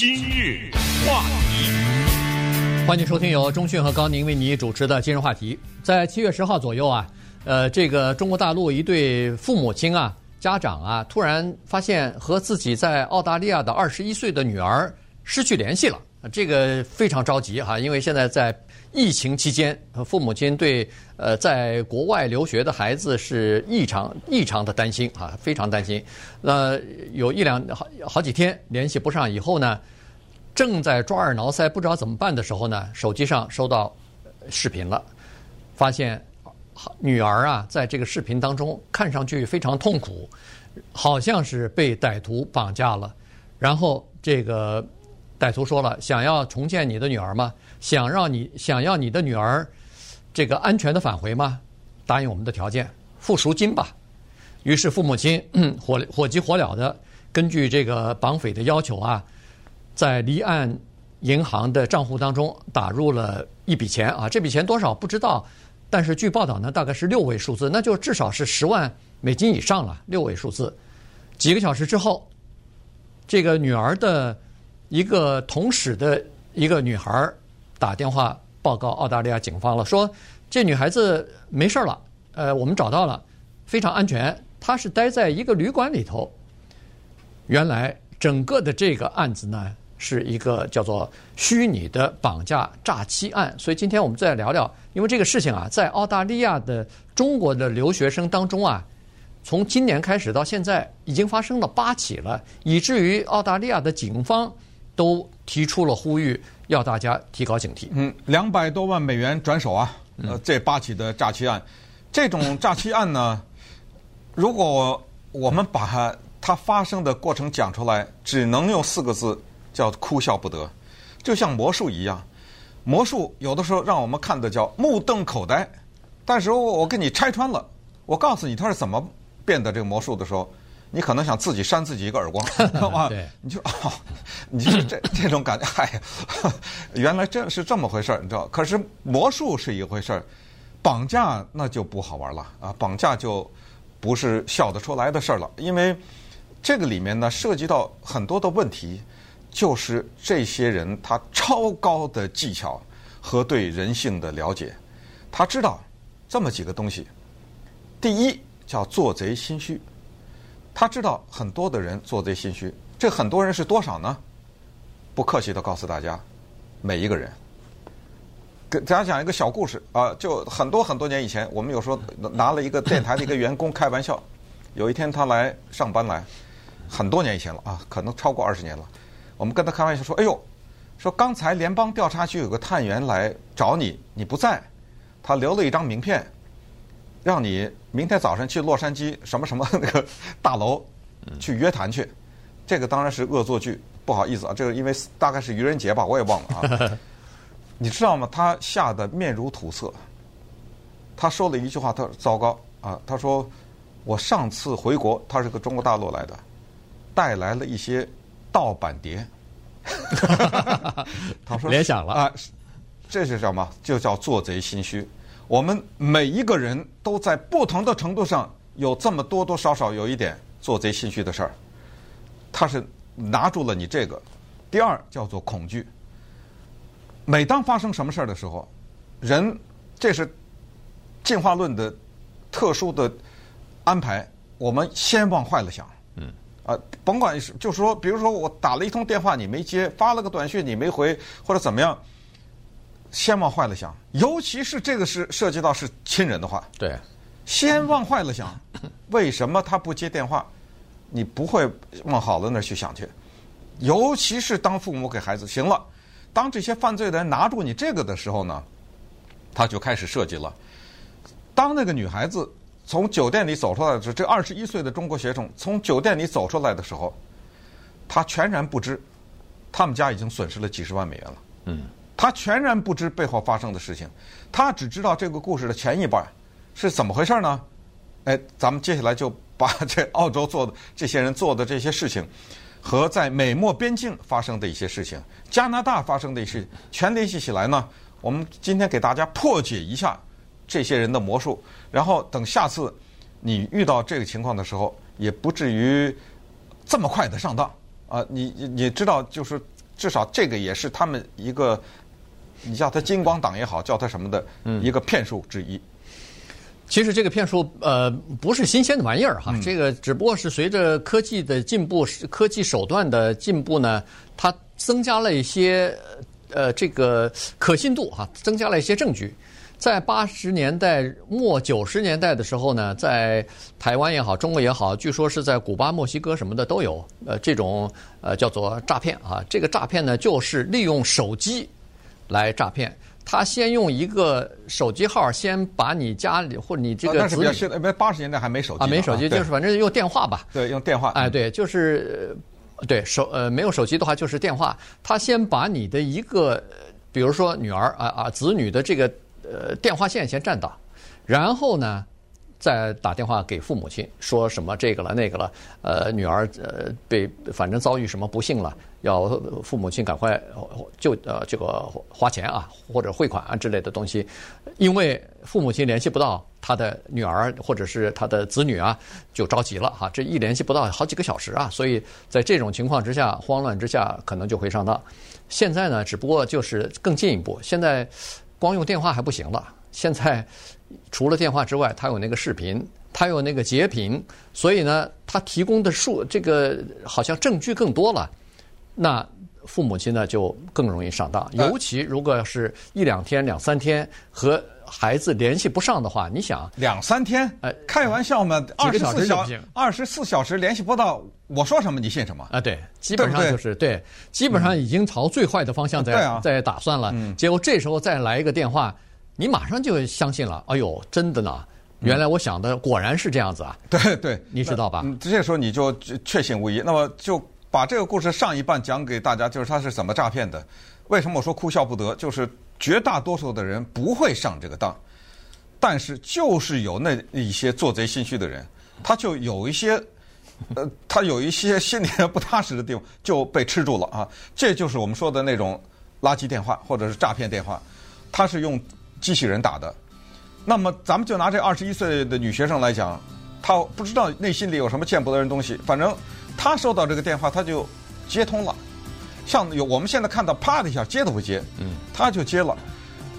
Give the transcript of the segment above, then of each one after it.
今日话题，欢迎收听由中讯和高宁为你主持的今日话题。在七月十号左右啊，呃，这个中国大陆一对父母亲啊、家长啊，突然发现和自己在澳大利亚的二十一岁的女儿失去联系了，这个非常着急哈，因为现在在。疫情期间，父母亲对呃在国外留学的孩子是异常异常的担心啊，非常担心。那有一两好好几天联系不上以后呢，正在抓耳挠腮不知道怎么办的时候呢，手机上收到视频了，发现女儿啊在这个视频当中看上去非常痛苦，好像是被歹徒绑架了。然后这个歹徒说了：“想要重见你的女儿吗？”想让你想要你的女儿这个安全的返回吗？答应我们的条件，付赎金吧。于是父母亲火火急火燎的根据这个绑匪的要求啊，在离岸银行的账户当中打入了一笔钱啊，这笔钱多少不知道，但是据报道呢，大概是六位数字，那就至少是十万美金以上了，六位数字。几个小时之后，这个女儿的一个同室的一个女孩。打电话报告澳大利亚警方了，说这女孩子没事了，呃，我们找到了，非常安全。她是待在一个旅馆里头。原来整个的这个案子呢，是一个叫做虚拟的绑架诈欺案。所以今天我们再聊聊，因为这个事情啊，在澳大利亚的中国的留学生当中啊，从今年开始到现在已经发生了八起了，以至于澳大利亚的警方都提出了呼吁。要大家提高警惕。嗯，两百多万美元转手啊！呃，这八起的诈欺案，这种诈欺案呢，如果我们把它它发生的过程讲出来，只能用四个字，叫哭笑不得。就像魔术一样，魔术有的时候让我们看的叫目瞪口呆，但是我我给你拆穿了，我告诉你它是怎么变的这个魔术的时候。你可能想自己扇自己一个耳光，知道吗？你就哦，你就这这种感觉，哎呀，原来这是这么回事儿，你知道？可是魔术是一回事儿，绑架那就不好玩了啊！绑架就不是笑得出来的事儿了，因为这个里面呢涉及到很多的问题，就是这些人他超高的技巧和对人性的了解，他知道这么几个东西，第一叫做贼心虚。他知道很多的人做贼心虚，这很多人是多少呢？不客气的告诉大家，每一个人。给大家讲一个小故事啊，就很多很多年以前，我们有时候拿了一个电台的一个员工开玩笑。有一天他来上班来，很多年以前了啊，可能超过二十年了。我们跟他开玩笑说：“哎呦，说刚才联邦调查局有个探员来找你，你不在，他留了一张名片。”让你明天早上去洛杉矶什么什么 那个大楼去约谈去，这个当然是恶作剧，不好意思啊，这个因为大概是愚人节吧，我也忘了啊。你知道吗？他吓得面如土色。他说了一句话，他说糟糕啊！他说我上次回国，他是个中国大陆来的，带来了一些盗版碟。他说联想了啊，这是什么？就叫做贼心虚。我们每一个人都在不同的程度上有这么多多少少有一点做贼心虚的事儿，他是拿住了你这个。第二叫做恐惧。每当发生什么事儿的时候，人这是进化论的特殊的安排，我们先往坏了想。嗯。啊，甭管是就是说，比如说我打了一通电话你没接，发了个短信你没回，或者怎么样。先往坏了想，尤其是这个是涉及到是亲人的话，对，先往坏了想，为什么他不接电话？你不会往好的那儿去想去，尤其是当父母给孩子行了，当这些犯罪的人拿住你这个的时候呢，他就开始设计了。当那个女孩子从酒店里走出来的时候，这二十一岁的中国学生从酒店里走出来的时候，他全然不知，他们家已经损失了几十万美元了。嗯。他全然不知背后发生的事情，他只知道这个故事的前一半是怎么回事呢？哎，咱们接下来就把这澳洲做的这些人做的这些事情，和在美墨边境发生的一些事情，加拿大发生的一些全联系起来呢。我们今天给大家破解一下这些人的魔术，然后等下次你遇到这个情况的时候，也不至于这么快的上当啊！你你知道就是。至少这个也是他们一个，你叫他金光党也好，叫他什么的，一个骗术之一。其实这个骗术呃不是新鲜的玩意儿哈，这个只不过是随着科技的进步，科技手段的进步呢，它增加了一些呃这个可信度哈，增加了一些证据。在八十年代末九十年代的时候呢，在台湾也好，中国也好，据说是在古巴、墨西哥什么的都有，呃，这种呃叫做诈骗啊。这个诈骗呢，就是利用手机来诈骗。他先用一个手机号，先把你家里或者你这个子女，但是比较新，因为八十年代还没手机啊，没手机，就是反正用电话吧。对，用电话。哎，对，就是对手呃没有手机的话就是电话。他先把你的一个，比如说女儿啊啊子女的这个。呃，电话线先占到，然后呢，再打电话给父母亲，说什么这个了那个了，呃，女儿呃被反正遭遇什么不幸了，要父母亲赶快就呃这个花钱啊或者汇款啊之类的东西，因为父母亲联系不到他的女儿或者是他的子女啊，就着急了哈，这一联系不到好几个小时啊，所以在这种情况之下，慌乱之下可能就会上当。现在呢，只不过就是更进一步，现在。光用电话还不行了，现在除了电话之外，他有那个视频，他有那个截屏，所以呢，他提供的数这个好像证据更多了，那父母亲呢就更容易上当，尤其如果是一两天、两三天和孩子联系不上的话，你想两三天？哎，开玩笑嘛，二十四小时二十四小时联系不到，我说什么你信什么。啊？对，基本上就是对，对，基本上已经朝最坏的方向在、嗯、在打算了。嗯、结果这时候再来一个电话，你马上就相信了。哎呦，真的呢，原来我想的果然是这样子啊！对、嗯、对，你知道吧？嗯这时候你就确信无疑。那么就把这个故事上一半讲给大家，就是他是怎么诈骗的。为什么我说哭笑不得？就是。绝大多数的人不会上这个当，但是就是有那一些做贼心虚的人，他就有一些，呃，他有一些心里不踏实的地方就被吃住了啊。这就是我们说的那种垃圾电话或者是诈骗电话，他是用机器人打的。那么咱们就拿这二十一岁的女学生来讲，她不知道内心里有什么见不得人东西，反正她收到这个电话，她就接通了。像有我们现在看到，啪的一下接都不接，嗯，她就接了，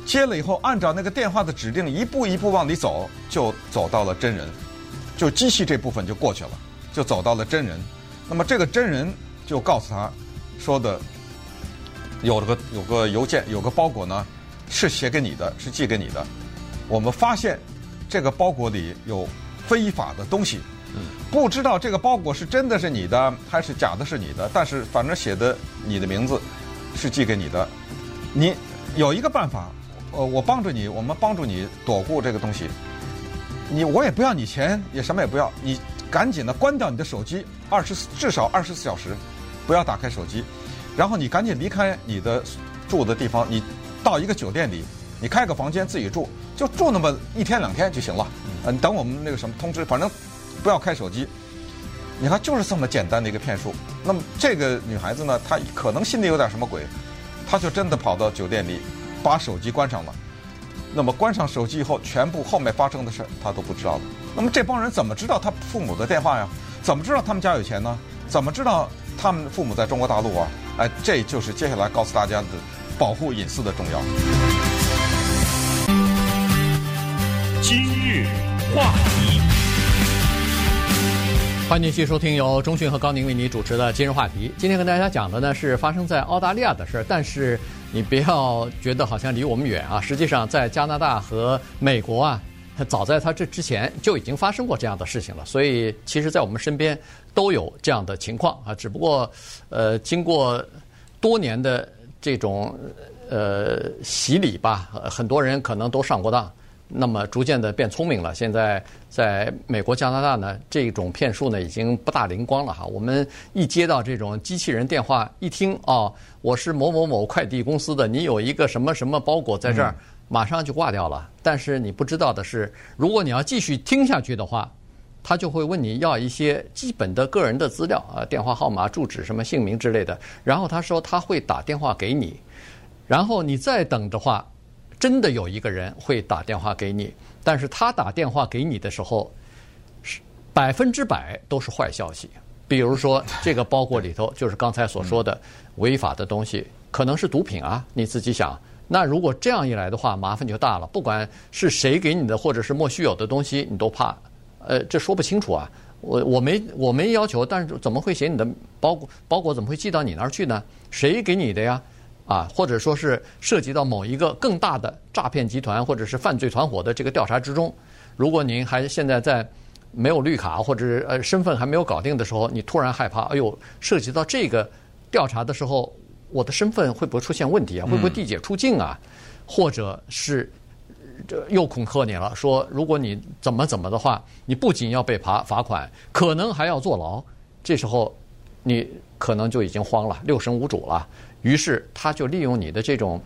接了以后按照那个电话的指令一步一步往里走，就走到了真人，就机器这部分就过去了，就走到了真人。那么这个真人就告诉他，说的有个有个邮件有个包裹呢，是写给你的，是寄给你的。我们发现这个包裹里有非法的东西。不知道这个包裹是真的是你的还是假的是你的，但是反正写的你的名字是寄给你的。你有一个办法，呃，我帮助你，我们帮助你躲过这个东西。你我也不要你钱，也什么也不要，你赶紧的关掉你的手机，二十四至少二十四小时不要打开手机，然后你赶紧离开你的住的地方，你到一个酒店里，你开个房间自己住，就住那么一天两天就行了。嗯，等我们那个什么通知，反正。不要开手机，你看就是这么简单的一个骗术。那么这个女孩子呢，她可能心里有点什么鬼，她就真的跑到酒店里，把手机关上了。那么关上手机以后，全部后面发生的事她都不知道了。那么这帮人怎么知道她父母的电话呀？怎么知道他们家有钱呢？怎么知道他们父母在中国大陆啊？哎，这就是接下来告诉大家的保护隐私的重要。今日话题。欢迎继续收听由中讯和高宁为你主持的今日话题。今天跟大家讲的呢是发生在澳大利亚的事儿，但是你不要觉得好像离我们远啊。实际上，在加拿大和美国啊，早在它这之前就已经发生过这样的事情了。所以，其实，在我们身边都有这样的情况啊。只不过，呃，经过多年的这种呃洗礼吧，很多人可能都上过当。那么逐渐的变聪明了。现在在美国、加拿大呢，这种骗术呢已经不大灵光了哈。我们一接到这种机器人电话，一听哦，我是某某某快递公司的，你有一个什么什么包裹在这儿，马上就挂掉了。但是你不知道的是，如果你要继续听下去的话，他就会问你要一些基本的个人的资料啊，电话号码、住址、什么姓名之类的。然后他说他会打电话给你，然后你再等的话。真的有一个人会打电话给你，但是他打电话给你的时候，是百分之百都是坏消息，比如说这个包裹里头就是刚才所说的违法的东西，可能是毒品啊，你自己想。那如果这样一来的话，麻烦就大了。不管是谁给你的，或者是莫须有的东西，你都怕。呃，这说不清楚啊。我我没我没要求，但是怎么会写你的包裹？包裹怎么会寄到你那儿去呢？谁给你的呀？啊，或者说是涉及到某一个更大的诈骗集团或者是犯罪团伙的这个调查之中，如果您还现在在没有绿卡或者是呃身份还没有搞定的时候，你突然害怕，哎呦，涉及到这个调查的时候，我的身份会不会出现问题啊？会不会递解出境啊？或者是这又恐吓你了，说如果你怎么怎么的话，你不仅要被罚罚款，可能还要坐牢。这时候你可能就已经慌了，六神无主了。于是他就利用你的这种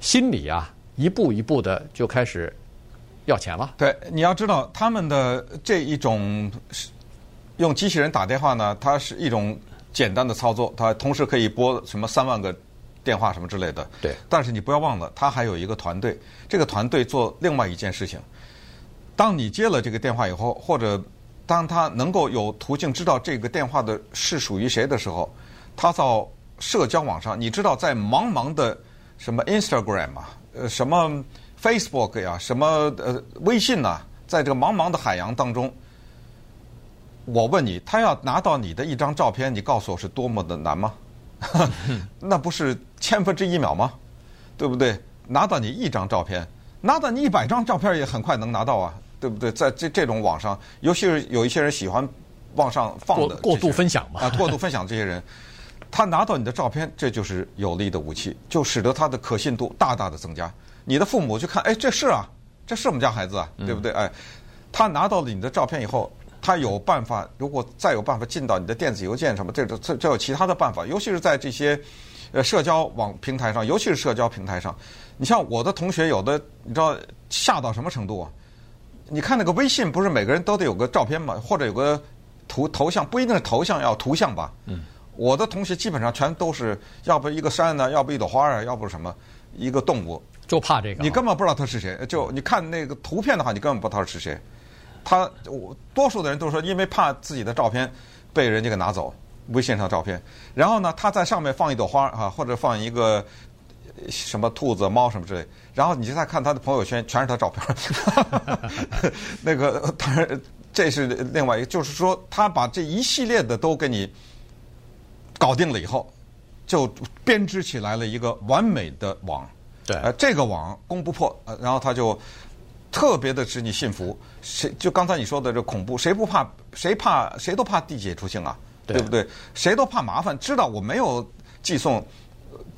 心理啊，一步一步的就开始要钱了。对，你要知道他们的这一种用机器人打电话呢，它是一种简单的操作，它同时可以拨什么三万个电话什么之类的。对。但是你不要忘了，他还有一个团队，这个团队做另外一件事情。当你接了这个电话以后，或者当他能够有途径知道这个电话的是属于谁的时候，他到。社交网上，你知道，在茫茫的什么 Instagram 啊，呃，什么 Facebook 呀，什么呃微信呐、啊，在这个茫茫的海洋当中，我问你，他要拿到你的一张照片，你告诉我是多么的难吗？那不是千分之一秒吗？对不对？拿到你一张照片，拿到你一百张照片也很快能拿到啊，对不对？在这这种网上，尤其是有一些人喜欢往上放的过，过度分享嘛啊，过度分享这些人。他拿到你的照片，这就是有力的武器，就使得他的可信度大大的增加。你的父母去看，哎，这是啊，这是我们家孩子啊，对不对？哎，他拿到了你的照片以后，他有办法，如果再有办法进到你的电子邮件什么，这这这有其他的办法，尤其是在这些呃社交网平台上，尤其是社交平台上。你像我的同学，有的你知道吓到什么程度啊？你看那个微信，不是每个人都得有个照片吗？或者有个图头像，不一定是头像，要图像吧？嗯。我的同学基本上全都是，要不一个山呢，要不一朵花啊，要不什么一个动物，就怕这个。你根本不知道他是谁，就你看那个图片的话，你根本不知道他是谁。他我多数的人都说，因为怕自己的照片被人家给拿走，微信上照片。然后呢，他在上面放一朵花啊，或者放一个什么兔子、猫什么之类。然后你就再看他的朋友圈，全是他照片。那个当然这是另外一个，就是说他把这一系列的都给你。搞定了以后，就编织起来了一个完美的网。对，呃，这个网攻不破，呃，然后他就特别的使你信服。谁就刚才你说的这恐怖，谁不怕？谁怕？谁都怕递解出境啊，对，对不对？谁都怕麻烦。知道我没有寄送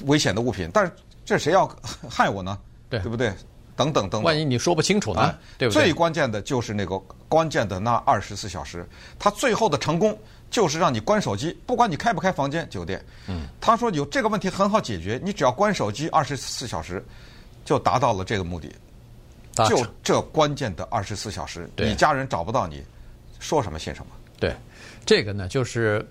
危险的物品，但是这谁要 害我呢？对，对不对？等等等等。万一你说不清楚呢？对不对？最关键的就是那个关键的那二十四小时，他最后的成功。就是让你关手机，不管你开不开房间酒店。嗯，他说有这个问题很好解决，你只要关手机二十四小时，就达到了这个目的。就这关键的二十四小时，你家人找不到你，说什么信什么。对，这个呢就是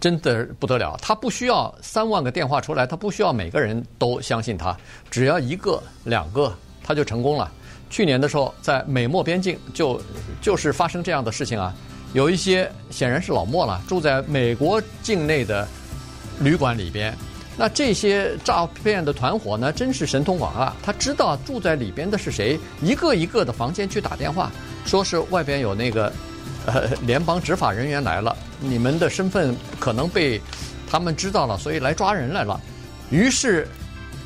真的不得了。他不需要三万个电话出来，他不需要每个人都相信他，只要一个两个他就成功了。去年的时候，在美墨边境就就是发生这样的事情啊。有一些显然是老墨了，住在美国境内的旅馆里边。那这些诈骗的团伙呢，真是神通广大。他知道住在里边的是谁，一个一个的房间去打电话，说是外边有那个呃联邦执法人员来了，你们的身份可能被他们知道了，所以来抓人来了。于是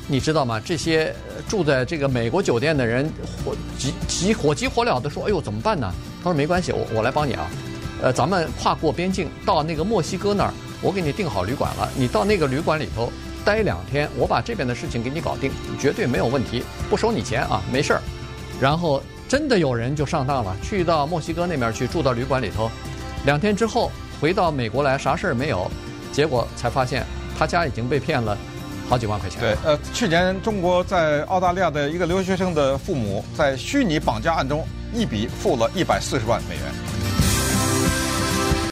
你知道吗？这些住在这个美国酒店的人火急急火急火燎的说：“哎呦，怎么办呢？”他说：“没关系，我我来帮你啊。”呃，咱们跨过边境到那个墨西哥那儿，我给你订好旅馆了。你到那个旅馆里头待两天，我把这边的事情给你搞定，绝对没有问题，不收你钱啊，没事儿。然后真的有人就上当了，去到墨西哥那边去住到旅馆里头，两天之后回到美国来，啥事儿没有，结果才发现他家已经被骗了好几万块钱。对，呃，去年中国在澳大利亚的一个留学生的父母在虚拟绑架案中，一笔付了一百四十万美元。